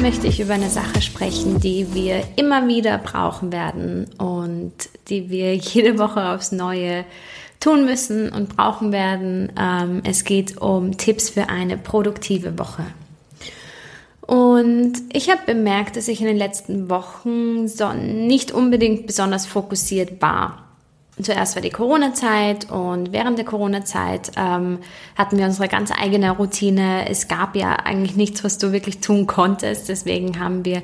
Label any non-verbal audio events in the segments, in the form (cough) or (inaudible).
Möchte ich über eine Sache sprechen, die wir immer wieder brauchen werden und die wir (laughs) jede Woche aufs Neue tun müssen und brauchen werden. Ähm, es geht um Tipps für eine produktive Woche. Und ich habe bemerkt, dass ich in den letzten Wochen nicht unbedingt besonders fokussiert war zuerst war die Corona-Zeit und während der Corona-Zeit ähm, hatten wir unsere ganz eigene Routine. Es gab ja eigentlich nichts, was du wirklich tun konntest. Deswegen haben wir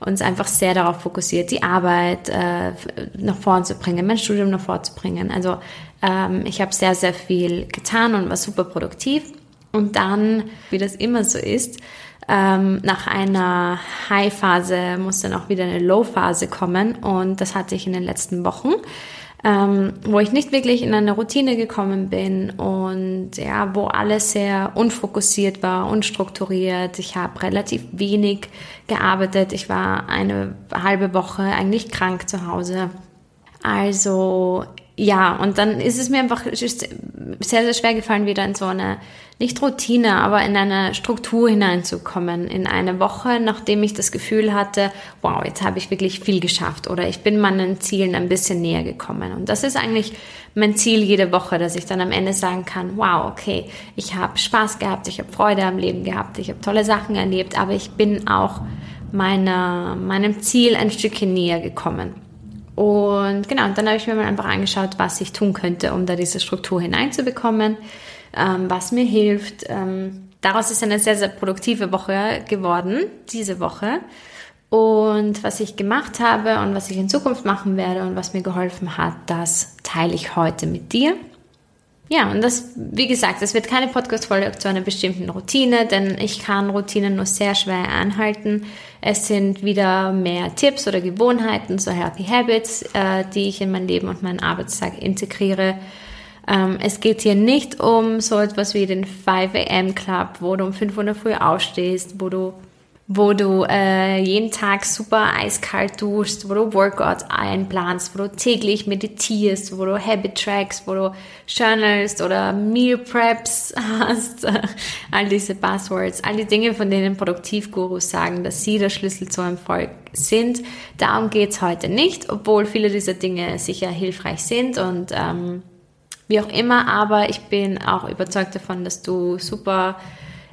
uns einfach sehr darauf fokussiert, die Arbeit äh, nach vorn zu bringen, mein Studium nach vorn zu bringen. Also ähm, ich habe sehr, sehr viel getan und war super produktiv. Und dann, wie das immer so ist, ähm, nach einer High-Phase muss dann auch wieder eine Low-Phase kommen. Und das hatte ich in den letzten Wochen ähm, wo ich nicht wirklich in eine Routine gekommen bin und ja, wo alles sehr unfokussiert war, unstrukturiert. Ich habe relativ wenig gearbeitet. Ich war eine halbe Woche eigentlich krank zu Hause. Also ja, und dann ist es mir einfach sehr, sehr schwer gefallen, wieder in so eine, nicht Routine, aber in eine Struktur hineinzukommen. In eine Woche, nachdem ich das Gefühl hatte, wow, jetzt habe ich wirklich viel geschafft oder ich bin meinen Zielen ein bisschen näher gekommen. Und das ist eigentlich mein Ziel jede Woche, dass ich dann am Ende sagen kann, wow, okay, ich habe Spaß gehabt, ich habe Freude am Leben gehabt, ich habe tolle Sachen erlebt, aber ich bin auch meiner, meinem Ziel ein Stückchen näher gekommen. Und genau, und dann habe ich mir mal einfach angeschaut, was ich tun könnte, um da diese Struktur hineinzubekommen, ähm, was mir hilft. Ähm, daraus ist eine sehr, sehr produktive Woche geworden, diese Woche. Und was ich gemacht habe und was ich in Zukunft machen werde und was mir geholfen hat, das teile ich heute mit dir. Ja, und das, wie gesagt, es wird keine Podcast-Folge zu einer bestimmten Routine, denn ich kann Routinen nur sehr schwer anhalten. Es sind wieder mehr Tipps oder Gewohnheiten, so Healthy Habits, äh, die ich in mein Leben und meinen Arbeitstag integriere. Ähm, es geht hier nicht um so etwas wie den 5 am Club, wo du um 5 Uhr früh aufstehst, wo du wo du äh, jeden Tag super eiskalt duschst, wo du Workouts einplanst, wo du täglich meditierst, wo du Habit Tracks, wo du journalst oder Meal Preps (laughs) hast, all diese Buzzwords, all die Dinge, von denen Produktivgurus sagen, dass sie der Schlüssel zum Erfolg sind. Darum geht's heute nicht, obwohl viele dieser Dinge sicher hilfreich sind und ähm, wie auch immer, aber ich bin auch überzeugt davon, dass du super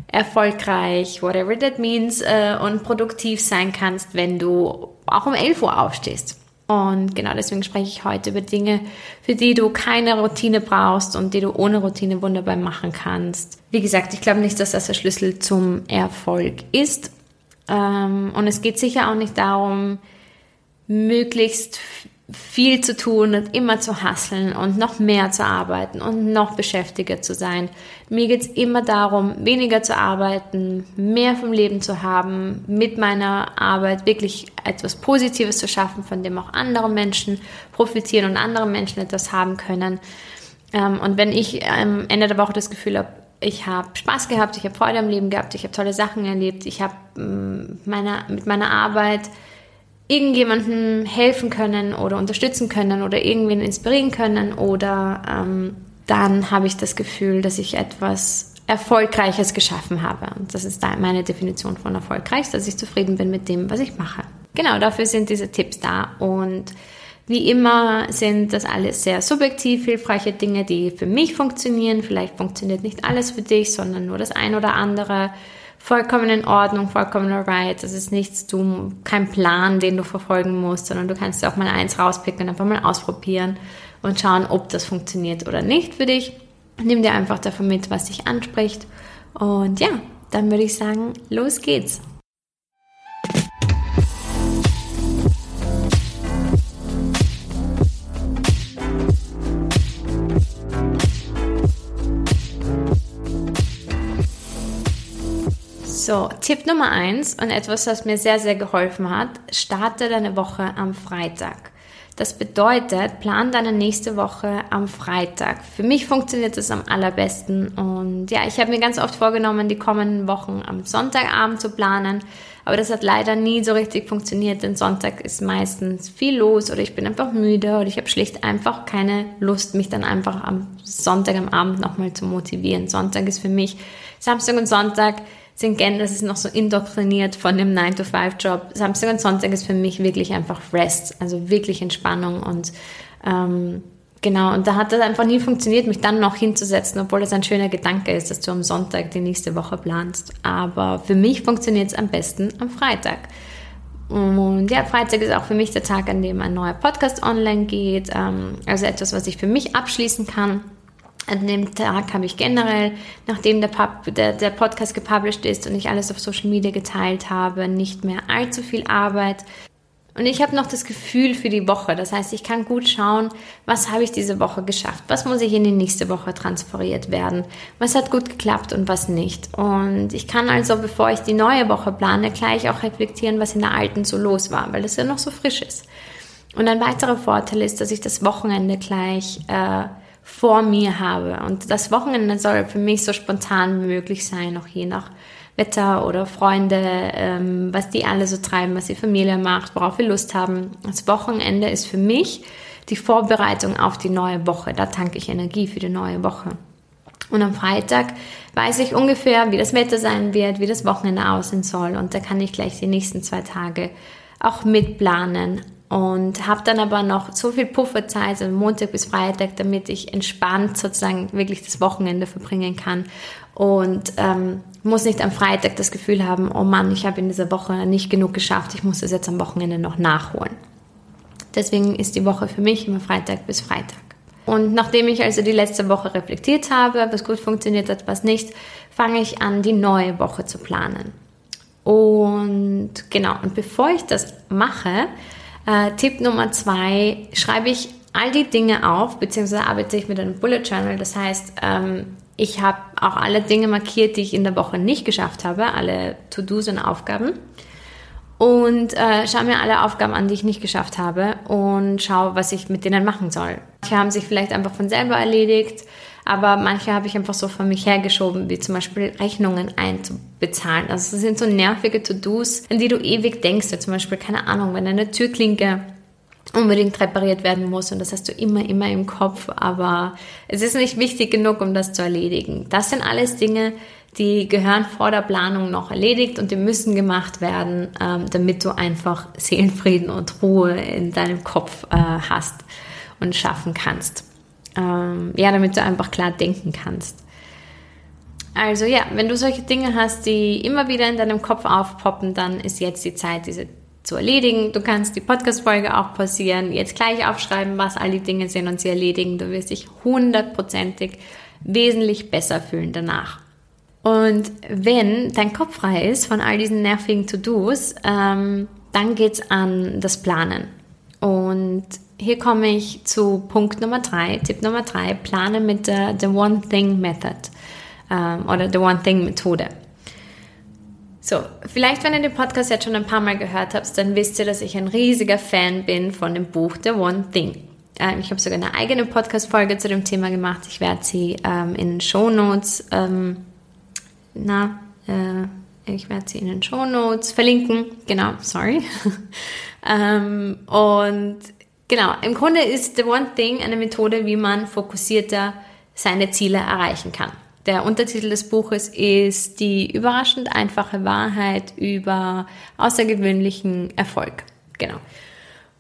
erfolgreich, whatever that means, äh, und produktiv sein kannst, wenn du auch um 11 Uhr aufstehst. Und genau deswegen spreche ich heute über Dinge, für die du keine Routine brauchst und die du ohne Routine wunderbar machen kannst. Wie gesagt, ich glaube nicht, dass das der Schlüssel zum Erfolg ist. Ähm, und es geht sicher auch nicht darum, möglichst viel zu tun und immer zu hasseln und noch mehr zu arbeiten und noch beschäftiger zu sein. Mir geht es immer darum, weniger zu arbeiten, mehr vom Leben zu haben, mit meiner Arbeit wirklich etwas Positives zu schaffen, von dem auch andere Menschen profitieren und andere Menschen etwas haben können. Ähm, und wenn ich am Ende der Woche das Gefühl habe, ich habe Spaß gehabt, ich habe Freude am Leben gehabt, ich habe tolle Sachen erlebt, ich habe mm, mit meiner Arbeit irgendjemandem helfen können oder unterstützen können oder irgendwen inspirieren können oder ähm, dann habe ich das Gefühl, dass ich etwas Erfolgreiches geschaffen habe. Und das ist da meine Definition von erfolgreich, dass ich zufrieden bin mit dem, was ich mache. Genau, dafür sind diese Tipps da. Und wie immer sind das alles sehr subjektiv hilfreiche Dinge, die für mich funktionieren. Vielleicht funktioniert nicht alles für dich, sondern nur das ein oder andere vollkommen in Ordnung, vollkommen alright. Das ist nichts, du, kein Plan, den du verfolgen musst, sondern du kannst auch mal eins rauspicken einfach mal ausprobieren und schauen, ob das funktioniert oder nicht für dich. Nimm dir einfach davon mit, was dich anspricht. Und ja, dann würde ich sagen, los geht's. So, Tipp Nummer eins und etwas, was mir sehr, sehr geholfen hat, starte deine Woche am Freitag. Das bedeutet, plan deine nächste Woche am Freitag. Für mich funktioniert das am allerbesten und ja, ich habe mir ganz oft vorgenommen, die kommenden Wochen am Sonntagabend zu planen, aber das hat leider nie so richtig funktioniert, denn Sonntag ist meistens viel los oder ich bin einfach müde oder ich habe schlicht einfach keine Lust, mich dann einfach am Sonntag am Abend nochmal zu motivieren. Sonntag ist für mich Samstag und Sonntag sind gern, das ist noch so indoktriniert von dem 9-to-5-Job. Samstag und Sonntag ist für mich wirklich einfach Rest, also wirklich Entspannung und ähm, genau, und da hat das einfach nie funktioniert, mich dann noch hinzusetzen, obwohl das ein schöner Gedanke ist, dass du am Sonntag die nächste Woche planst. Aber für mich funktioniert es am besten am Freitag. Und ja, Freitag ist auch für mich der Tag, an dem ein neuer Podcast online geht. Ähm, also etwas, was ich für mich abschließen kann. An dem Tag habe ich generell, nachdem der, Pub, der, der Podcast gepublished ist und ich alles auf Social Media geteilt habe, nicht mehr allzu viel Arbeit. Und ich habe noch das Gefühl für die Woche. Das heißt, ich kann gut schauen, was habe ich diese Woche geschafft? Was muss ich in die nächste Woche transferiert werden? Was hat gut geklappt und was nicht? Und ich kann also, bevor ich die neue Woche plane, gleich auch reflektieren, was in der alten so los war, weil es ja noch so frisch ist. Und ein weiterer Vorteil ist, dass ich das Wochenende gleich äh, vor mir habe. Und das Wochenende soll für mich so spontan wie möglich sein, auch je nach Wetter oder Freunde, ähm, was die alle so treiben, was die Familie macht, worauf wir Lust haben. Das Wochenende ist für mich die Vorbereitung auf die neue Woche. Da tanke ich Energie für die neue Woche. Und am Freitag weiß ich ungefähr, wie das Wetter sein wird, wie das Wochenende aussehen soll. Und da kann ich gleich die nächsten zwei Tage auch mitplanen und habe dann aber noch so viel Pufferzeit, also Montag bis Freitag, damit ich entspannt sozusagen wirklich das Wochenende verbringen kann und ähm, muss nicht am Freitag das Gefühl haben, oh Mann, ich habe in dieser Woche nicht genug geschafft, ich muss das jetzt am Wochenende noch nachholen. Deswegen ist die Woche für mich immer Freitag bis Freitag. Und nachdem ich also die letzte Woche reflektiert habe, was gut funktioniert hat, was nicht, fange ich an, die neue Woche zu planen. Und genau, und bevor ich das mache, äh, Tipp Nummer zwei, schreibe ich all die Dinge auf, beziehungsweise arbeite ich mit einem Bullet Journal. Das heißt, ähm, ich habe auch alle Dinge markiert, die ich in der Woche nicht geschafft habe, alle To-Dos und Aufgaben. Und äh, schaue mir alle Aufgaben an, die ich nicht geschafft habe und schaue, was ich mit denen machen soll. Manche haben sich vielleicht einfach von selber erledigt, aber manche habe ich einfach so von mich hergeschoben, wie zum Beispiel Rechnungen einzubezahlen. Also das sind so nervige To-Dos, an die du ewig denkst. Zum Beispiel, keine Ahnung, wenn eine Türklinke unbedingt repariert werden muss und das hast du immer, immer im Kopf, aber es ist nicht wichtig genug, um das zu erledigen. Das sind alles Dinge, die gehören vor der Planung noch erledigt und die müssen gemacht werden, ähm, damit du einfach Seelenfrieden und Ruhe in deinem Kopf äh, hast und schaffen kannst. Ähm, ja, damit du einfach klar denken kannst. Also ja, wenn du solche Dinge hast, die immer wieder in deinem Kopf aufpoppen, dann ist jetzt die Zeit, diese zu erledigen. Du kannst die Podcast-Folge auch pausieren, jetzt gleich aufschreiben, was all die Dinge sind und sie erledigen. Du wirst dich hundertprozentig wesentlich besser fühlen danach. Und wenn dein Kopf frei ist von all diesen nervigen To-Dos, ähm, dann geht's an das Planen. Und hier komme ich zu Punkt Nummer drei, Tipp Nummer drei, plane mit der The One Thing Method ähm, oder The One Thing Methode. So, vielleicht, wenn ihr den Podcast jetzt schon ein paar Mal gehört habt, dann wisst ihr, dass ich ein riesiger Fan bin von dem Buch The One Thing. Ähm, ich habe sogar eine eigene Podcast-Folge zu dem Thema gemacht. Ich werde sie ähm, in den Show Notes, ähm, na, äh, ich werde sie in den Show Notes verlinken. Genau, sorry. (laughs) ähm, und genau, im Grunde ist The One Thing eine Methode, wie man fokussierter seine Ziele erreichen kann. Der Untertitel des Buches ist Die überraschend einfache Wahrheit über außergewöhnlichen Erfolg. Genau.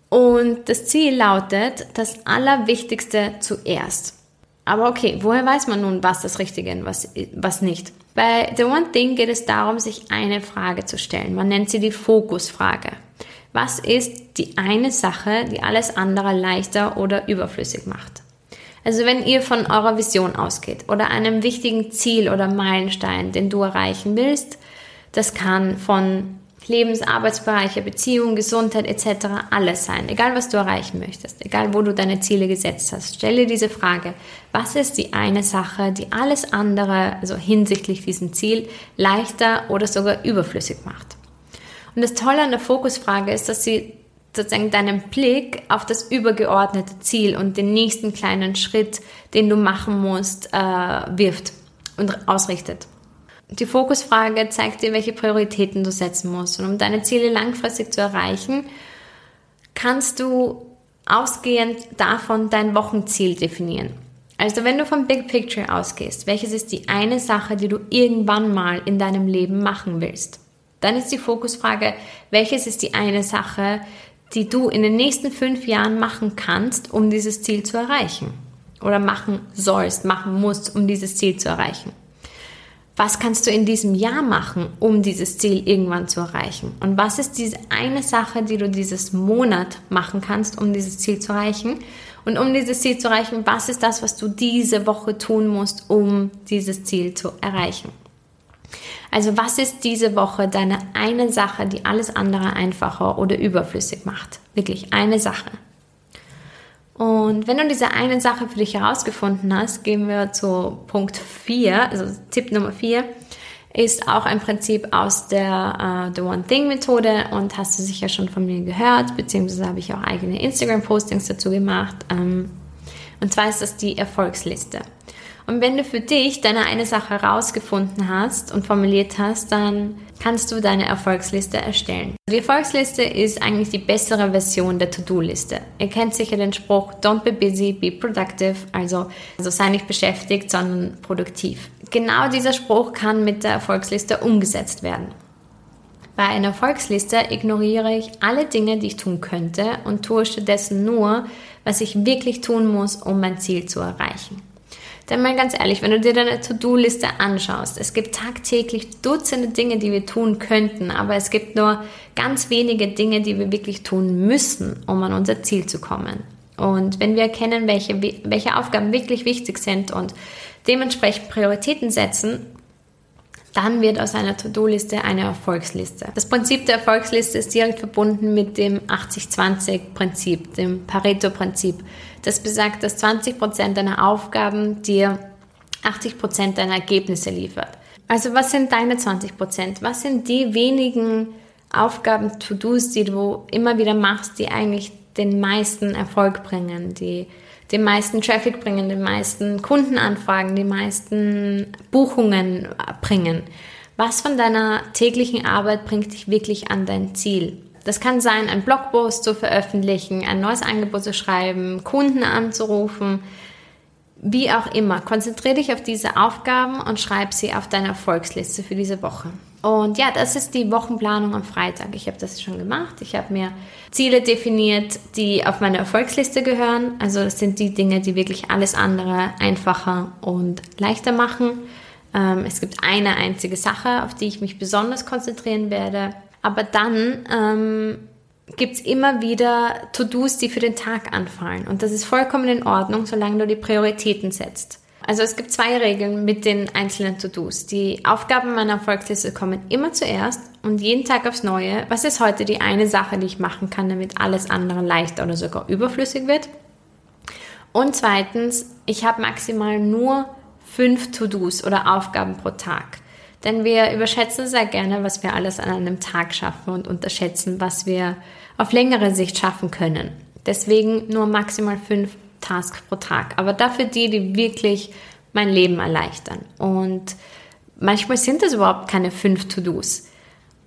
Und das Ziel lautet, das Allerwichtigste zuerst. Aber okay, woher weiß man nun, was das Richtige und was, was nicht? Bei The One Thing geht es darum, sich eine Frage zu stellen. Man nennt sie die Fokusfrage. Was ist die eine Sache, die alles andere leichter oder überflüssig macht? Also wenn ihr von eurer Vision ausgeht oder einem wichtigen Ziel oder Meilenstein, den du erreichen willst, das kann von Lebens-, Arbeitsbereiche, Beziehung, Gesundheit etc. alles sein. Egal, was du erreichen möchtest, egal, wo du deine Ziele gesetzt hast. Stelle diese Frage, was ist die eine Sache, die alles andere, also hinsichtlich diesem Ziel, leichter oder sogar überflüssig macht? Und das Tolle an der Fokusfrage ist, dass sie sozusagen deinen Blick auf das übergeordnete Ziel und den nächsten kleinen Schritt, den du machen musst, äh, wirft und ausrichtet. Die Fokusfrage zeigt dir, welche Prioritäten du setzen musst. Und um deine Ziele langfristig zu erreichen, kannst du ausgehend davon dein Wochenziel definieren. Also wenn du vom Big Picture ausgehst, welches ist die eine Sache, die du irgendwann mal in deinem Leben machen willst? Dann ist die Fokusfrage, welches ist die eine Sache, die du in den nächsten fünf Jahren machen kannst, um dieses Ziel zu erreichen? Oder machen sollst, machen musst, um dieses Ziel zu erreichen? was kannst du in diesem Jahr machen, um dieses Ziel irgendwann zu erreichen? Und was ist diese eine Sache, die du dieses Monat machen kannst, um dieses Ziel zu erreichen? Und um dieses Ziel zu erreichen, was ist das, was du diese Woche tun musst, um dieses Ziel zu erreichen? Also was ist diese Woche deine eine Sache, die alles andere einfacher oder überflüssig macht? Wirklich eine Sache. Und wenn du diese eine Sache für dich herausgefunden hast, gehen wir zu Punkt 4, also Tipp Nummer 4, ist auch ein Prinzip aus der uh, The One Thing Methode und hast du sicher schon von mir gehört, beziehungsweise habe ich auch eigene Instagram-Postings dazu gemacht. Ähm, und zwar ist das die Erfolgsliste. Und wenn du für dich deine eine Sache herausgefunden hast und formuliert hast, dann kannst du deine Erfolgsliste erstellen. Die Erfolgsliste ist eigentlich die bessere Version der To-Do-Liste. Ihr kennt sicher den Spruch, don't be busy, be productive, also, also sei nicht beschäftigt, sondern produktiv. Genau dieser Spruch kann mit der Erfolgsliste umgesetzt werden. Bei einer Erfolgsliste ignoriere ich alle Dinge, die ich tun könnte und tue stattdessen nur, was ich wirklich tun muss, um mein Ziel zu erreichen. Denn mal ganz ehrlich, wenn du dir deine To-Do-Liste anschaust, es gibt tagtäglich Dutzende Dinge, die wir tun könnten, aber es gibt nur ganz wenige Dinge, die wir wirklich tun müssen, um an unser Ziel zu kommen. Und wenn wir erkennen, welche, welche Aufgaben wirklich wichtig sind und dementsprechend Prioritäten setzen, dann wird aus einer To-Do-Liste eine Erfolgsliste. Das Prinzip der Erfolgsliste ist direkt verbunden mit dem 80-20-Prinzip, dem Pareto-Prinzip. Das besagt, dass 20% deiner Aufgaben dir 80% deiner Ergebnisse liefert. Also was sind deine 20%? Was sind die wenigen Aufgaben, To-Dos, die du immer wieder machst, die eigentlich den meisten Erfolg bringen, die den meisten Traffic bringen, den meisten Kundenanfragen, die meisten Buchungen bringen. Was von deiner täglichen Arbeit bringt dich wirklich an dein Ziel? Das kann sein, ein Blogpost zu veröffentlichen, ein neues Angebot zu schreiben, Kunden anzurufen, wie auch immer. Konzentriere dich auf diese Aufgaben und schreib sie auf deine Erfolgsliste für diese Woche. Und ja, das ist die Wochenplanung am Freitag. Ich habe das schon gemacht. Ich habe mir Ziele definiert, die auf meine Erfolgsliste gehören. Also das sind die Dinge, die wirklich alles andere einfacher und leichter machen. Ähm, es gibt eine einzige Sache, auf die ich mich besonders konzentrieren werde. Aber dann ähm, gibt es immer wieder To-Dos, die für den Tag anfallen. Und das ist vollkommen in Ordnung, solange du die Prioritäten setzt. Also es gibt zwei Regeln mit den einzelnen To-Dos. Die Aufgaben meiner Erfolgsliste kommen immer zuerst und jeden Tag aufs Neue. Was ist heute die eine Sache, die ich machen kann, damit alles andere leichter oder sogar überflüssig wird? Und zweitens, ich habe maximal nur fünf To-Dos oder Aufgaben pro Tag. Denn wir überschätzen sehr gerne, was wir alles an einem Tag schaffen und unterschätzen, was wir auf längere Sicht schaffen können. Deswegen nur maximal fünf Tasks pro Tag, aber dafür die, die wirklich mein Leben erleichtern. Und manchmal sind das überhaupt keine fünf To-Dos.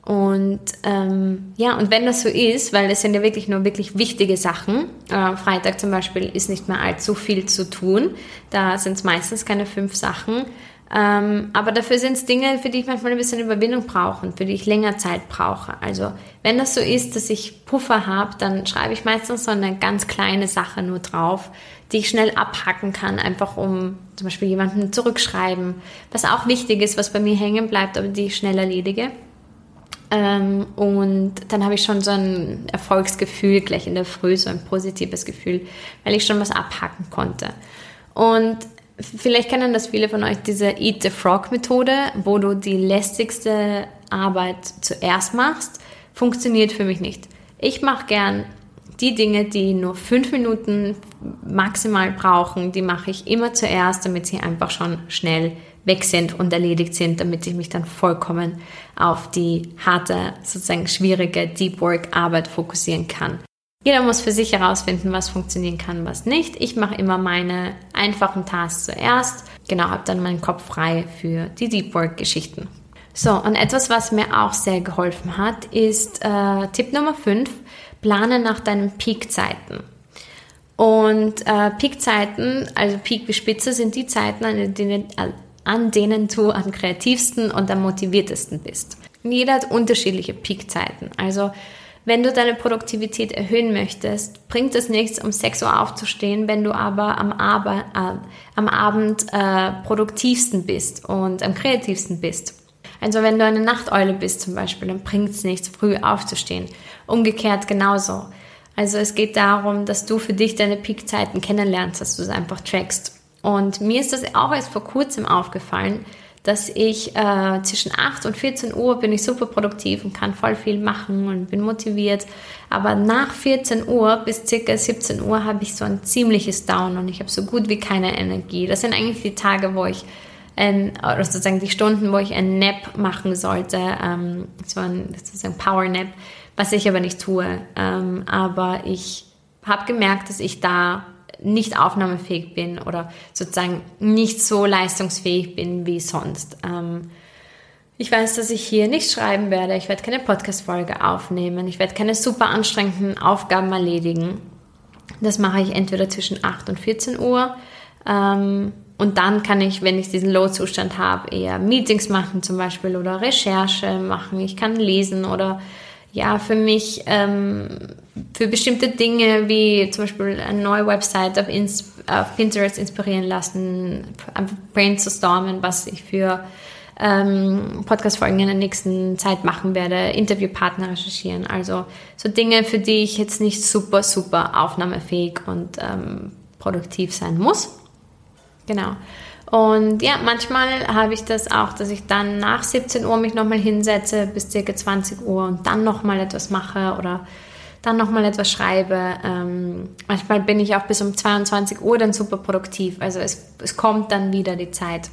Und ähm, ja, und wenn das so ist, weil es sind ja wirklich nur wirklich wichtige Sachen, äh, Freitag zum Beispiel ist nicht mehr allzu viel zu tun, da sind es meistens keine fünf Sachen, ähm, aber dafür sind es Dinge, für die ich manchmal ein bisschen Überwindung brauche und für die ich länger Zeit brauche. Also wenn das so ist, dass ich Puffer habe, dann schreibe ich meistens so eine ganz kleine Sache nur drauf, die ich schnell abhacken kann, einfach um zum Beispiel jemanden zurückschreiben, was auch wichtig ist, was bei mir hängen bleibt, aber die ich schnell erledige. Ähm, und dann habe ich schon so ein Erfolgsgefühl gleich in der Früh, so ein positives Gefühl, weil ich schon was abhacken konnte. Und Vielleicht kennen das viele von euch, diese Eat the Frog Methode, wo du die lästigste Arbeit zuerst machst, funktioniert für mich nicht. Ich mache gern die Dinge, die nur fünf Minuten maximal brauchen, die mache ich immer zuerst, damit sie einfach schon schnell weg sind und erledigt sind, damit ich mich dann vollkommen auf die harte, sozusagen schwierige Deep Work Arbeit fokussieren kann. Jeder muss für sich herausfinden, was funktionieren kann, was nicht. Ich mache immer meine einfachen Tasks zuerst. Genau, habe dann meinen Kopf frei für die Deep Work Geschichten. So, und etwas, was mir auch sehr geholfen hat, ist äh, Tipp Nummer 5 plane nach deinen Peakzeiten. Und äh, Peakzeiten, also Peak bis Spitze, sind die Zeiten, an denen, an denen du am kreativsten und am motiviertesten bist. Und jeder hat unterschiedliche Peakzeiten. Also wenn du deine Produktivität erhöhen möchtest, bringt es nichts, um 6 Uhr aufzustehen, wenn du aber am, Ab äh, am Abend äh, produktivsten bist und am kreativsten bist. Also wenn du eine Nachteule bist zum Beispiel, dann bringt es nichts, früh aufzustehen. Umgekehrt genauso. Also es geht darum, dass du für dich deine Peakzeiten kennenlernst, dass du es einfach trackst. Und mir ist das auch erst vor kurzem aufgefallen, dass ich äh, zwischen 8 und 14 Uhr bin ich super produktiv und kann voll viel machen und bin motiviert. Aber nach 14 Uhr bis circa 17 Uhr habe ich so ein ziemliches Down und ich habe so gut wie keine Energie. Das sind eigentlich die Tage, wo ich ein, oder sozusagen die Stunden, wo ich ein Nap machen sollte, ähm, so ein sozusagen Power Nap, was ich aber nicht tue. Ähm, aber ich habe gemerkt, dass ich da nicht aufnahmefähig bin oder sozusagen nicht so leistungsfähig bin wie sonst. Ähm, ich weiß, dass ich hier nicht schreiben werde. Ich werde keine Podcast-Folge aufnehmen. Ich werde keine super anstrengenden Aufgaben erledigen. Das mache ich entweder zwischen 8 und 14 Uhr. Ähm, und dann kann ich, wenn ich diesen Low-Zustand habe, eher Meetings machen zum Beispiel oder Recherche machen. Ich kann lesen oder ja, für mich ähm, für bestimmte Dinge wie zum Beispiel eine neue Website auf, Ins auf Pinterest inspirieren lassen, brainstormen, was ich für ähm, Podcast-Folgen in der nächsten Zeit machen werde, Interviewpartner recherchieren. Also so Dinge, für die ich jetzt nicht super, super aufnahmefähig und ähm, produktiv sein muss. Genau. Und ja, manchmal habe ich das auch, dass ich dann nach 17 Uhr mich nochmal hinsetze bis circa 20 Uhr und dann nochmal etwas mache oder dann nochmal etwas schreibe. Ähm, manchmal bin ich auch bis um 22 Uhr dann super produktiv. Also es, es kommt dann wieder die Zeit.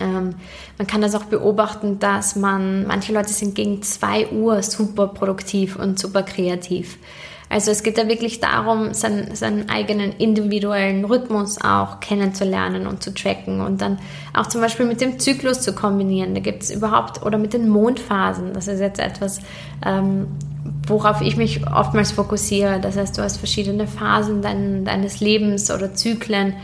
Ähm, man kann das auch beobachten, dass man, manche Leute sind gegen 2 Uhr super produktiv und super kreativ. Also es geht da wirklich darum, seinen, seinen eigenen individuellen Rhythmus auch kennenzulernen und zu tracken und dann auch zum Beispiel mit dem Zyklus zu kombinieren. Da gibt es überhaupt, oder mit den Mondphasen, das ist jetzt etwas, ähm, worauf ich mich oftmals fokussiere. Das heißt, du hast verschiedene Phasen dein, deines Lebens oder Zyklen,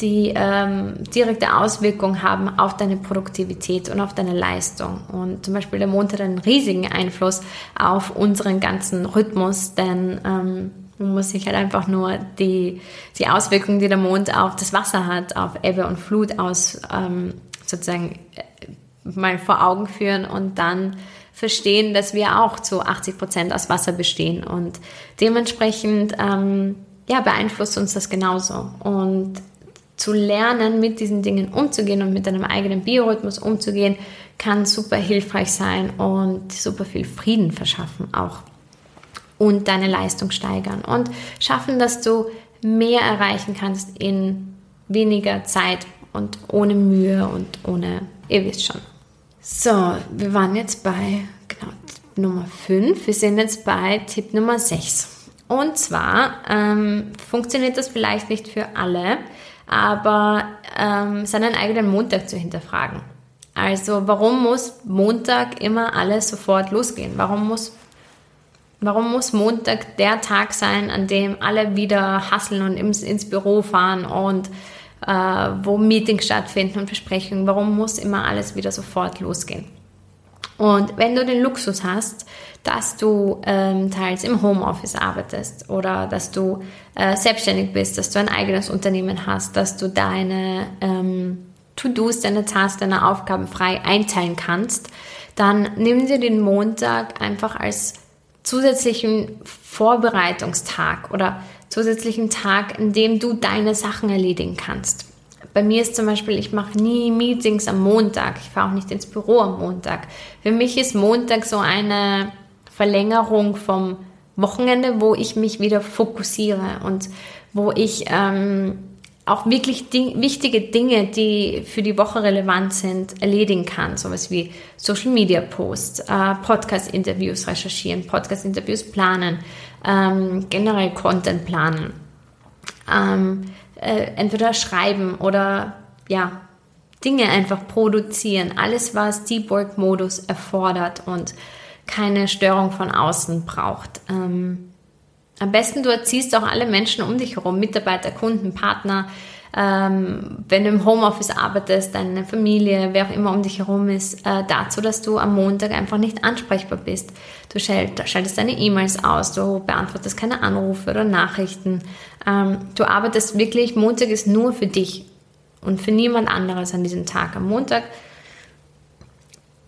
die ähm, direkte Auswirkungen haben auf deine Produktivität und auf deine Leistung. Und zum Beispiel der Mond hat einen riesigen Einfluss auf unseren ganzen Rhythmus, denn ähm, man muss sich halt einfach nur die, die Auswirkungen, die der Mond auf das Wasser hat, auf Ebbe und Flut aus, ähm, sozusagen äh, mal vor Augen führen und dann verstehen, dass wir auch zu 80 Prozent aus Wasser bestehen und dementsprechend ähm, ja, beeinflusst uns das genauso. Und zu lernen, mit diesen Dingen umzugehen und mit deinem eigenen Biorhythmus umzugehen, kann super hilfreich sein und super viel Frieden verschaffen auch und deine Leistung steigern und schaffen, dass du mehr erreichen kannst in weniger Zeit und ohne Mühe und ohne, ihr wisst schon. So, wir waren jetzt bei genau, Nummer 5, wir sind jetzt bei Tipp Nummer 6. Und zwar ähm, funktioniert das vielleicht nicht für alle, aber ähm, seinen eigenen Montag zu hinterfragen. Also warum muss Montag immer alles sofort losgehen? Warum muss, warum muss Montag der Tag sein, an dem alle wieder hasseln und ins, ins Büro fahren und äh, wo Meetings stattfinden und Besprechungen? Warum muss immer alles wieder sofort losgehen? Und wenn du den Luxus hast, dass du ähm, teils im Homeoffice arbeitest oder dass du äh, selbstständig bist, dass du ein eigenes Unternehmen hast, dass du deine ähm, To-Dos, deine Tasks, deine Aufgaben frei einteilen kannst, dann nimm dir den Montag einfach als zusätzlichen Vorbereitungstag oder zusätzlichen Tag, in dem du deine Sachen erledigen kannst. Bei mir ist zum Beispiel, ich mache nie Meetings am Montag. Ich fahre auch nicht ins Büro am Montag. Für mich ist Montag so eine Verlängerung vom Wochenende, wo ich mich wieder fokussiere und wo ich ähm, auch wirklich ding wichtige Dinge, die für die Woche relevant sind, erledigen kann. Sowas wie Social Media Posts, äh, Podcast-Interviews recherchieren, Podcast-Interviews planen, ähm, generell Content planen. Ähm, äh, entweder schreiben oder ja, Dinge einfach produzieren. Alles, was Deep Work Modus erfordert und keine Störung von außen braucht. Ähm, am besten du erziehst auch alle Menschen um dich herum, Mitarbeiter, Kunden, Partner, ähm, wenn du im Homeoffice arbeitest, deine Familie, wer auch immer um dich herum ist, äh, dazu, dass du am Montag einfach nicht ansprechbar bist. Du schaltest deine E-Mails aus, du beantwortest keine Anrufe oder Nachrichten. Ähm, du arbeitest wirklich, Montag ist nur für dich und für niemand anderes an diesem Tag. Am Montag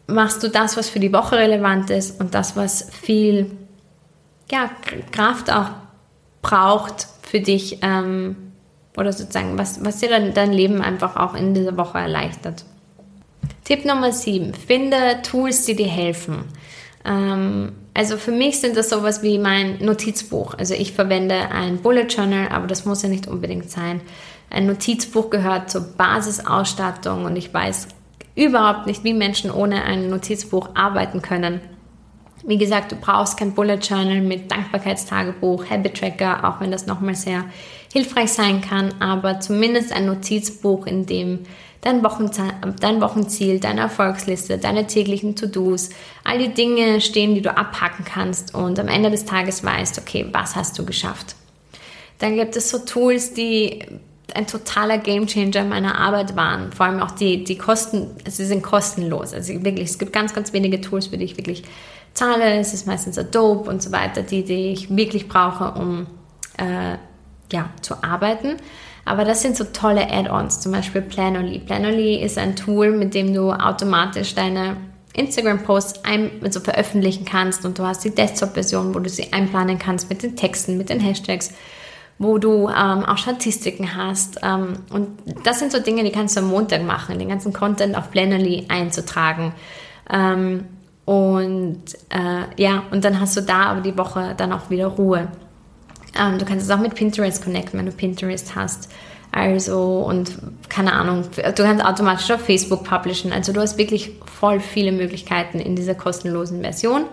machst du das, was für die Woche relevant ist und das, was viel ja, Kraft auch braucht für dich ähm, oder sozusagen, was, was dir dann dein Leben einfach auch in dieser Woche erleichtert. Tipp Nummer 7. Finde Tools, die dir helfen. Ähm, also für mich sind das sowas wie mein Notizbuch. Also ich verwende ein Bullet Journal, aber das muss ja nicht unbedingt sein. Ein Notizbuch gehört zur Basisausstattung und ich weiß überhaupt nicht, wie Menschen ohne ein Notizbuch arbeiten können. Wie gesagt, du brauchst kein Bullet Journal mit Dankbarkeitstagebuch, Habit Tracker, auch wenn das nochmal sehr hilfreich sein kann, aber zumindest ein Notizbuch, in dem dein, Wochenziel, dein Wochenziel, deine Erfolgsliste, deine täglichen To-Dos, all die Dinge stehen, die du abhaken kannst und am Ende des Tages weißt, okay, was hast du geschafft. Dann gibt es so Tools, die ein totaler Gamechanger in meiner Arbeit waren. Vor allem auch die, die Kosten, sie sind kostenlos. Also wirklich, es gibt ganz, ganz wenige Tools, für die ich wirklich zahle. Es ist meistens Adobe und so weiter, die, die ich wirklich brauche, um äh, ja, zu arbeiten. Aber das sind so tolle Add-ons, zum Beispiel Planoly. Planoly ist ein Tool, mit dem du automatisch deine Instagram-Posts also veröffentlichen kannst und du hast die Desktop-Version, wo du sie einplanen kannst mit den Texten, mit den Hashtags, wo du ähm, auch Statistiken hast. Ähm, und das sind so Dinge, die kannst du am Montag machen, den ganzen Content auf Planoly einzutragen. Ähm, und äh, ja, und dann hast du da aber die Woche dann auch wieder Ruhe. Ähm, du kannst es auch mit Pinterest connecten, wenn du Pinterest hast. Also, und keine Ahnung, du kannst automatisch auf Facebook publishen. Also, du hast wirklich voll viele Möglichkeiten in dieser kostenlosen Version.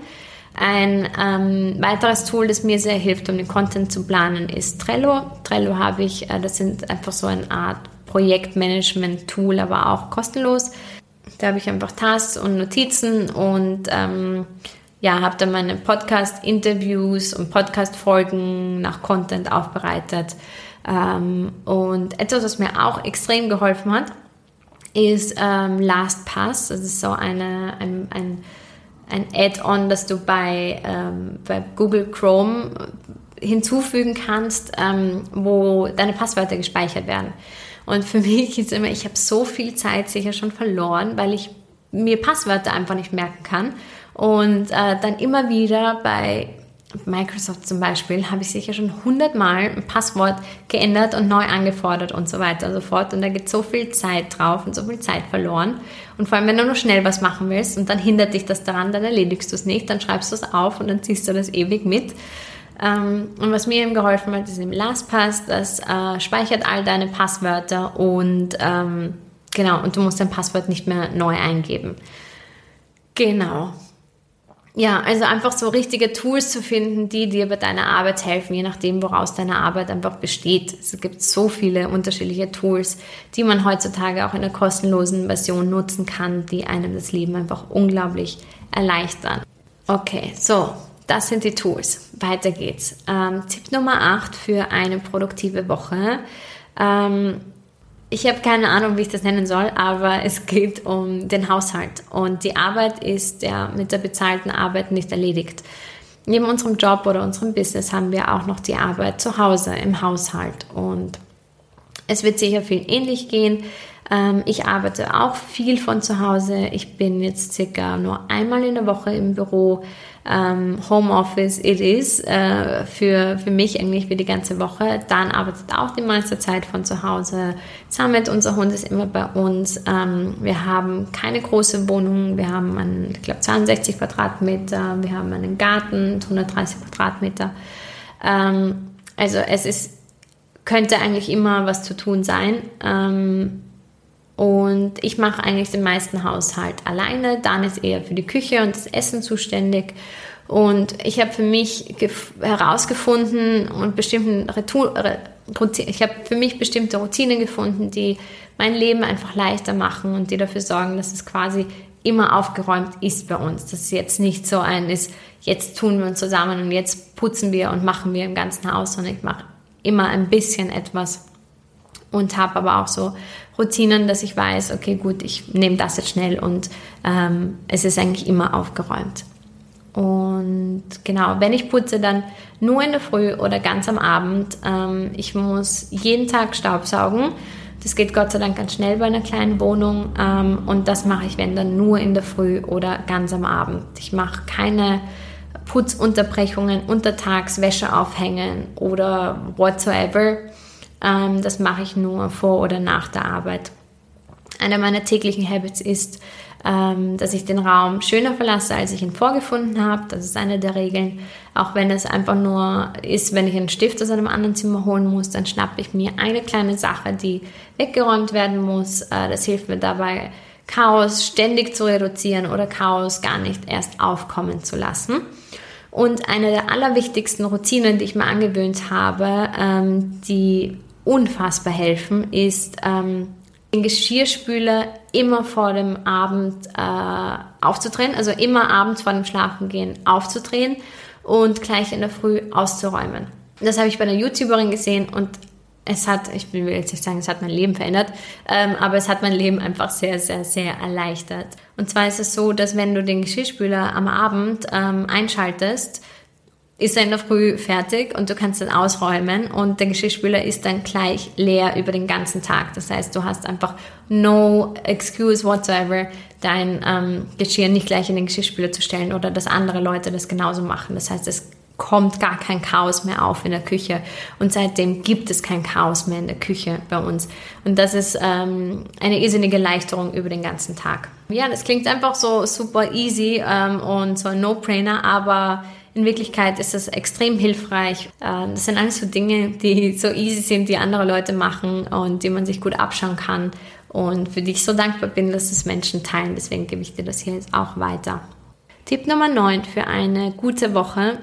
Ein ähm, weiteres Tool, das mir sehr hilft, um den Content zu planen, ist Trello. Trello habe ich, äh, das sind einfach so eine Art Projektmanagement-Tool, aber auch kostenlos. Da habe ich einfach Tasks und Notizen und ähm, ja, habe dann meine Podcast-Interviews und Podcast-Folgen nach Content aufbereitet. Ähm, und etwas, was mir auch extrem geholfen hat, ist ähm, LastPass. Das ist so eine, ein, ein, ein Add-on, das du bei, ähm, bei Google Chrome hinzufügen kannst, ähm, wo deine Passwörter gespeichert werden. Und für (laughs) mich ist immer, ich habe so viel Zeit sicher schon verloren, weil ich mir Passwörter einfach nicht merken kann. Und äh, dann immer wieder bei Microsoft zum Beispiel habe ich sicher schon hundertmal ein Passwort geändert und neu angefordert und so weiter und so fort. Und da geht so viel Zeit drauf und so viel Zeit verloren. Und vor allem, wenn du nur schnell was machen willst und dann hindert dich das daran, dann erledigst du es nicht, dann schreibst du es auf und dann ziehst du das ewig mit. Ähm, und was mir eben geholfen hat, ist im LastPass, das äh, speichert all deine Passwörter und ähm, genau, und du musst dein Passwort nicht mehr neu eingeben. Genau. Ja, also einfach so richtige Tools zu finden, die dir bei deiner Arbeit helfen, je nachdem, woraus deine Arbeit einfach besteht. Es gibt so viele unterschiedliche Tools, die man heutzutage auch in der kostenlosen Version nutzen kann, die einem das Leben einfach unglaublich erleichtern. Okay, so, das sind die Tools. Weiter geht's. Ähm, Tipp Nummer 8 für eine produktive Woche. Ähm, ich habe keine Ahnung, wie ich das nennen soll, aber es geht um den Haushalt. Und die Arbeit ist ja mit der bezahlten Arbeit nicht erledigt. Neben unserem Job oder unserem Business haben wir auch noch die Arbeit zu Hause im Haushalt. Und es wird sicher viel ähnlich gehen. Ähm, ich arbeite auch viel von zu Hause. Ich bin jetzt circa nur einmal in der Woche im Büro. Ähm, Homeoffice it is äh, für, für mich eigentlich für die ganze Woche. Dann arbeitet auch die meiste Zeit von zu Hause. Samet, unser Hund, ist immer bei uns. Ähm, wir haben keine große Wohnung. Wir haben, einen, ich glaube, 62 Quadratmeter. Wir haben einen Garten, 130 Quadratmeter. Ähm, also es ist, könnte eigentlich immer was zu tun sein. Ähm, und ich mache eigentlich den meisten Haushalt alleine. Dan ist eher für die Küche und das Essen zuständig. Und ich habe für mich herausgefunden und bestimmten ich habe für mich bestimmte Routinen gefunden, die mein Leben einfach leichter machen und die dafür sorgen, dass es quasi immer aufgeräumt ist bei uns. Dass es jetzt nicht so ein ist, jetzt tun wir uns zusammen und jetzt putzen wir und machen wir im ganzen Haus, sondern ich mache immer ein bisschen etwas und habe aber auch so Routinen, dass ich weiß, okay, gut, ich nehme das jetzt schnell und ähm, es ist eigentlich immer aufgeräumt. Und genau, wenn ich putze, dann nur in der Früh oder ganz am Abend. Ähm, ich muss jeden Tag Staubsaugen. Das geht Gott sei Dank ganz schnell bei einer kleinen Wohnung. Ähm, und das mache ich, wenn dann nur in der Früh oder ganz am Abend. Ich mache keine Putzunterbrechungen untertags, Wäsche aufhängen oder whatsoever. Ähm, das mache ich nur vor oder nach der Arbeit. Einer meiner täglichen Habits ist, ähm, dass ich den Raum schöner verlasse, als ich ihn vorgefunden habe. Das ist eine der Regeln. Auch wenn es einfach nur ist, wenn ich einen Stift aus einem anderen Zimmer holen muss, dann schnappe ich mir eine kleine Sache, die weggeräumt werden muss. Äh, das hilft mir dabei, Chaos ständig zu reduzieren oder Chaos gar nicht erst aufkommen zu lassen. Und eine der allerwichtigsten Routinen, die ich mir angewöhnt habe, ähm, die unfassbar helfen, ist ähm, den Geschirrspüler immer vor dem Abend äh, aufzudrehen, also immer abends vor dem Schlafengehen aufzudrehen und gleich in der Früh auszuräumen. Das habe ich bei einer YouTuberin gesehen und es hat, ich will jetzt nicht sagen, es hat mein Leben verändert, ähm, aber es hat mein Leben einfach sehr, sehr, sehr erleichtert. Und zwar ist es so, dass wenn du den Geschirrspüler am Abend ähm, einschaltest, ist er in der Früh fertig und du kannst dann ausräumen und der Geschirrspüler ist dann gleich leer über den ganzen Tag. Das heißt, du hast einfach no excuse whatsoever, dein ähm, Geschirr nicht gleich in den Geschirrspüler zu stellen oder dass andere Leute das genauso machen. Das heißt, es kommt gar kein Chaos mehr auf in der Küche und seitdem gibt es kein Chaos mehr in der Küche bei uns. Und das ist ähm, eine irrsinnige Erleichterung über den ganzen Tag. Ja, das klingt einfach so super easy ähm, und so ein No-Brainer, aber in Wirklichkeit ist das extrem hilfreich. Äh, das sind alles so Dinge, die so easy sind, die andere Leute machen und die man sich gut abschauen kann und für die ich so dankbar bin, dass es Menschen teilen. Deswegen gebe ich dir das hier jetzt auch weiter. Tipp Nummer 9 für eine gute Woche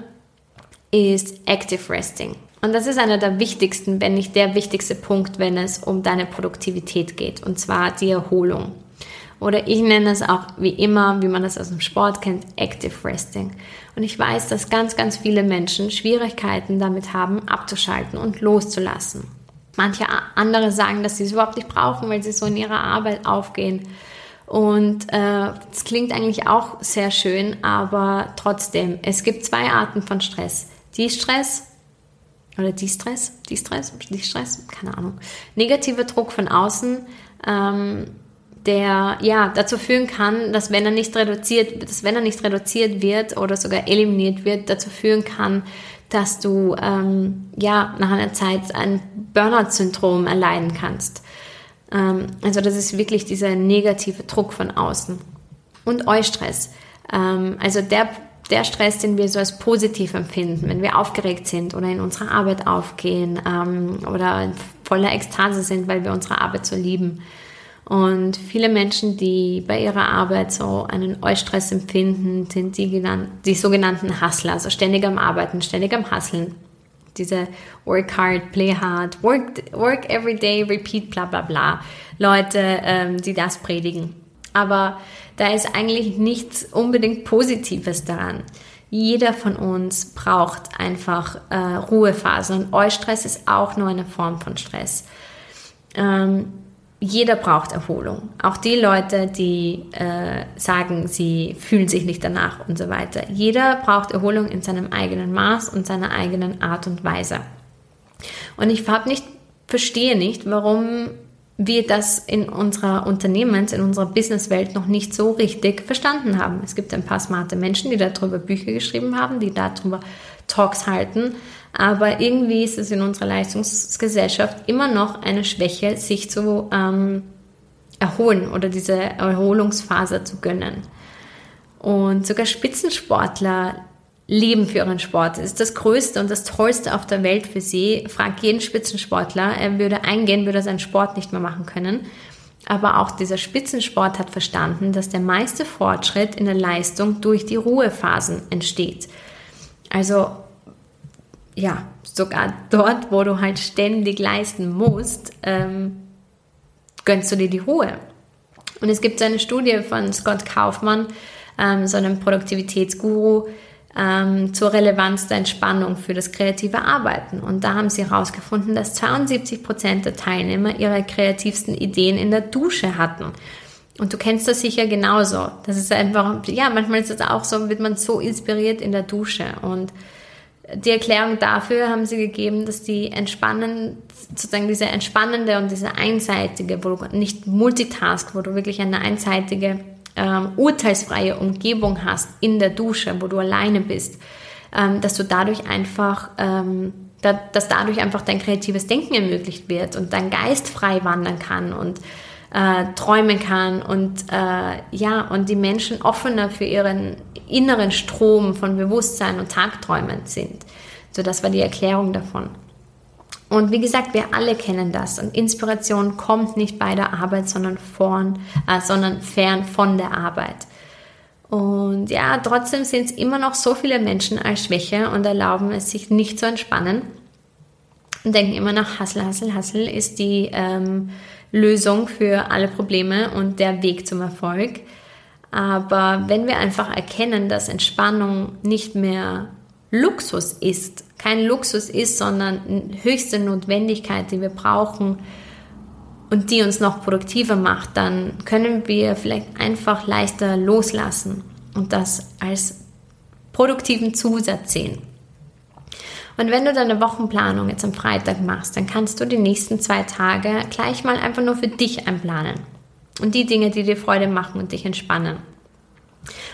ist Active Resting. Und das ist einer der wichtigsten, wenn nicht der wichtigste Punkt, wenn es um deine Produktivität geht, und zwar die Erholung. Oder ich nenne es auch wie immer, wie man das aus dem Sport kennt, Active Resting. Und ich weiß, dass ganz, ganz viele Menschen Schwierigkeiten damit haben, abzuschalten und loszulassen. Manche andere sagen, dass sie es überhaupt nicht brauchen, weil sie so in ihrer Arbeit aufgehen. Und äh, das klingt eigentlich auch sehr schön, aber trotzdem, es gibt zwei Arten von Stress. Die Stress oder die Stress, die Stress, die Stress, keine Ahnung. Negativer Druck von außen, ähm, der ja dazu führen kann, dass wenn er nicht reduziert, dass wenn er nicht reduziert wird oder sogar eliminiert wird, dazu führen kann, dass du ähm, ja nach einer Zeit ein Burnout-Syndrom erleiden kannst. Ähm, also das ist wirklich dieser negative Druck von außen und Eustress. Ähm, also der der Stress, den wir so als positiv empfinden, wenn wir aufgeregt sind oder in unserer Arbeit aufgehen ähm, oder voller Ekstase sind, weil wir unsere Arbeit so lieben. Und viele Menschen, die bei ihrer Arbeit so einen Eustress empfinden, sind die, genannt, die sogenannten Hustler, also ständig am Arbeiten, ständig am Hustlen. Diese Work hard, play hard, work, work every day, repeat, bla bla bla. Leute, ähm, die das predigen. Aber da ist eigentlich nichts unbedingt Positives daran. Jeder von uns braucht einfach äh, Ruhephasen und Eustress ist auch nur eine Form von Stress. Ähm, jeder braucht Erholung. Auch die Leute, die äh, sagen, sie fühlen sich nicht danach und so weiter. Jeder braucht Erholung in seinem eigenen Maß und seiner eigenen Art und Weise. Und ich habe nicht, verstehe nicht, warum wir das in unserer Unternehmens-, in unserer Businesswelt noch nicht so richtig verstanden haben. Es gibt ein paar smarte Menschen, die darüber Bücher geschrieben haben, die darüber Talks halten, aber irgendwie ist es in unserer Leistungsgesellschaft immer noch eine Schwäche, sich zu ähm, erholen oder diese Erholungsphase zu gönnen. Und sogar Spitzensportler leben für ihren Sport. Es ist das Größte und das Tollste auf der Welt für sie. Frag jeden Spitzensportler, er würde eingehen, würde seinen Sport nicht mehr machen können. Aber auch dieser Spitzensport hat verstanden, dass der meiste Fortschritt in der Leistung durch die Ruhephasen entsteht. Also ja, sogar dort, wo du halt ständig leisten musst, ähm, gönnst du dir die Ruhe. Und es gibt so eine Studie von Scott Kaufmann, ähm, so einem Produktivitätsguru, ähm, zur Relevanz der Entspannung für das kreative Arbeiten. Und da haben sie herausgefunden, dass 72 Prozent der Teilnehmer ihre kreativsten Ideen in der Dusche hatten. Und du kennst das sicher genauso. Das ist einfach, ja, manchmal ist es auch so, wird man so inspiriert in der Dusche. Und die Erklärung dafür haben sie gegeben, dass die entspannen, sozusagen diese entspannende und diese einseitige, wo du nicht multitask, wo du wirklich eine einseitige ähm, urteilsfreie Umgebung hast in der Dusche, wo du alleine bist, ähm, dass du dadurch einfach, ähm, da, dass dadurch einfach dein kreatives Denken ermöglicht wird und dein Geist frei wandern kann und äh, träumen kann und äh, ja und die Menschen offener für ihren inneren Strom von Bewusstsein und Tagträumen sind. So, das war die Erklärung davon. Und wie gesagt, wir alle kennen das. Und Inspiration kommt nicht bei der Arbeit, sondern, vorn, äh, sondern fern von der Arbeit. Und ja, trotzdem sehen es immer noch so viele Menschen als Schwäche und erlauben es sich nicht zu entspannen und denken immer noch, Hassel, Hassel, Hassel ist die ähm, Lösung für alle Probleme und der Weg zum Erfolg. Aber wenn wir einfach erkennen, dass Entspannung nicht mehr Luxus ist, kein Luxus ist, sondern höchste Notwendigkeit, die wir brauchen und die uns noch produktiver macht, dann können wir vielleicht einfach leichter loslassen und das als produktiven Zusatz sehen. Und wenn du deine Wochenplanung jetzt am Freitag machst, dann kannst du die nächsten zwei Tage gleich mal einfach nur für dich einplanen. Und die Dinge, die dir Freude machen und dich entspannen.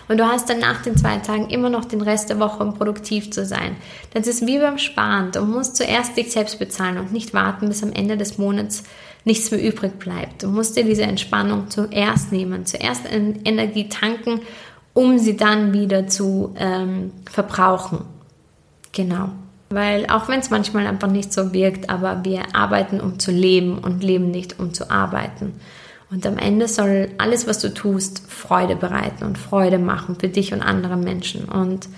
Und du hast dann nach den zwei Tagen immer noch den Rest der Woche, um produktiv zu sein. Das ist wie beim Sparen. Du musst zuerst dich selbst bezahlen und nicht warten, bis am Ende des Monats nichts mehr übrig bleibt. Du musst dir diese Entspannung zuerst nehmen, zuerst Energie tanken, um sie dann wieder zu ähm, verbrauchen. Genau. Weil auch wenn es manchmal einfach nicht so wirkt, aber wir arbeiten, um zu leben und leben nicht, um zu arbeiten. Und am Ende soll alles, was du tust, Freude bereiten und Freude machen für dich und andere Menschen. Und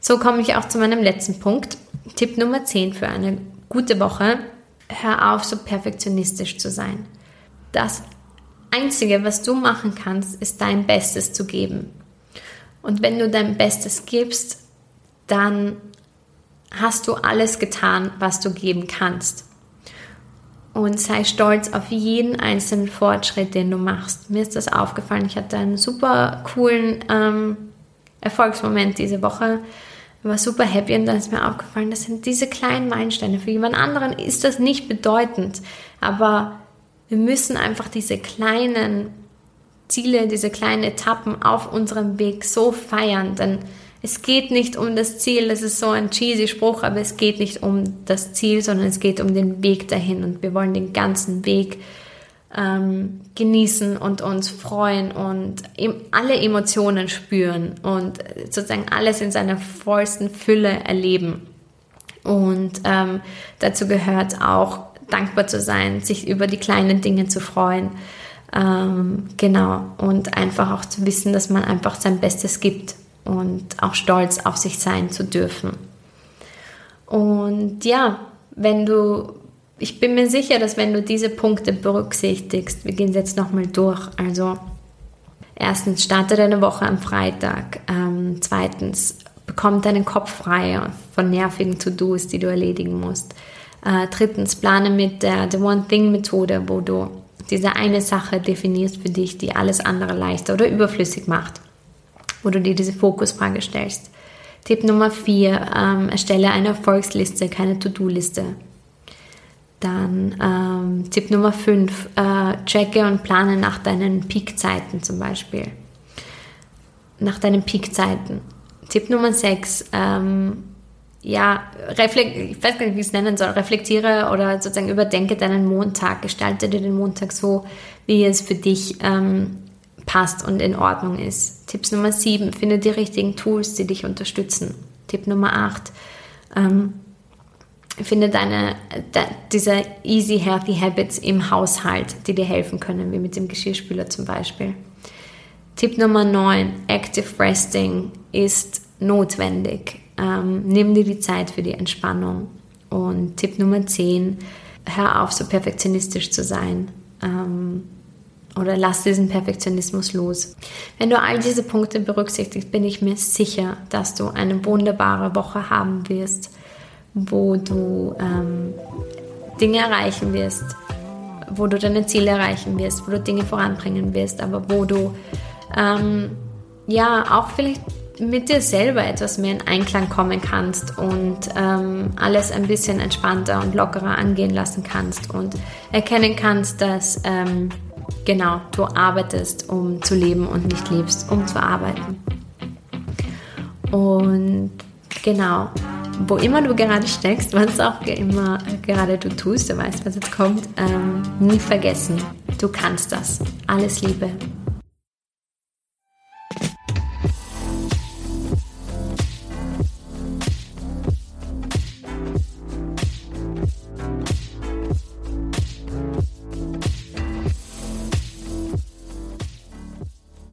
so komme ich auch zu meinem letzten Punkt. Tipp Nummer 10 für eine gute Woche. Hör auf, so perfektionistisch zu sein. Das Einzige, was du machen kannst, ist dein Bestes zu geben. Und wenn du dein Bestes gibst, dann hast du alles getan, was du geben kannst und sei stolz auf jeden einzelnen Fortschritt, den du machst. Mir ist das aufgefallen. Ich hatte einen super coolen ähm, Erfolgsmoment diese Woche. Ich war super happy und dann ist mir aufgefallen, das sind diese kleinen Meilensteine. Für jemand anderen ist das nicht bedeutend, aber wir müssen einfach diese kleinen Ziele, diese kleinen Etappen auf unserem Weg so feiern, denn es geht nicht um das Ziel, das ist so ein cheesy Spruch, aber es geht nicht um das Ziel, sondern es geht um den Weg dahin und wir wollen den ganzen Weg ähm, genießen und uns freuen und alle Emotionen spüren und sozusagen alles in seiner vollsten Fülle erleben. Und ähm, dazu gehört auch dankbar zu sein, sich über die kleinen Dinge zu freuen. Ähm, genau. Und einfach auch zu wissen, dass man einfach sein Bestes gibt und auch stolz auf sich sein zu dürfen. Und ja, wenn du, ich bin mir sicher, dass wenn du diese Punkte berücksichtigst, wir gehen jetzt nochmal durch. Also erstens, starte deine Woche am Freitag. Ähm, zweitens, bekomm deinen Kopf frei von nervigen To-Dos, die du erledigen musst. Äh, drittens, plane mit der The One Thing Methode, wo du diese eine Sache definierst für dich, die alles andere leichter oder überflüssig macht wo du dir diese Fokusfrage stellst. Tipp Nummer 4, ähm, erstelle eine Erfolgsliste, keine To-Do-Liste. Dann ähm, Tipp Nummer 5, äh, checke und plane nach deinen Peakzeiten zum Beispiel. Nach deinen Peakzeiten. Tipp Nummer 6, ähm, ja, ich weiß gar nicht, wie ich es nennen soll, reflektiere oder sozusagen überdenke deinen Montag, gestalte dir den Montag so, wie es für dich ähm, passt und in Ordnung ist. Tipps Nummer 7, finde die richtigen Tools, die dich unterstützen. Tipp Nummer 8, ähm, finde deine, de, diese easy, healthy Habits im Haushalt, die dir helfen können, wie mit dem Geschirrspüler zum Beispiel. Tipp Nummer 9, Active Resting ist notwendig. Ähm, nimm dir die Zeit für die Entspannung. Und Tipp Nummer 10, hör auf, so perfektionistisch zu sein. Ähm, oder lass diesen Perfektionismus los. Wenn du all diese Punkte berücksichtigst, bin ich mir sicher, dass du eine wunderbare Woche haben wirst, wo du ähm, Dinge erreichen wirst, wo du deine Ziele erreichen wirst, wo du Dinge voranbringen wirst, aber wo du ähm, ja auch vielleicht mit dir selber etwas mehr in Einklang kommen kannst und ähm, alles ein bisschen entspannter und lockerer angehen lassen kannst und erkennen kannst, dass ähm, genau du arbeitest, um zu leben und nicht lebst, um zu arbeiten. Und genau, wo immer du gerade steckst, was auch immer gerade du tust, du weißt, was jetzt kommt, ähm, nie vergessen, du kannst das. Alles Liebe.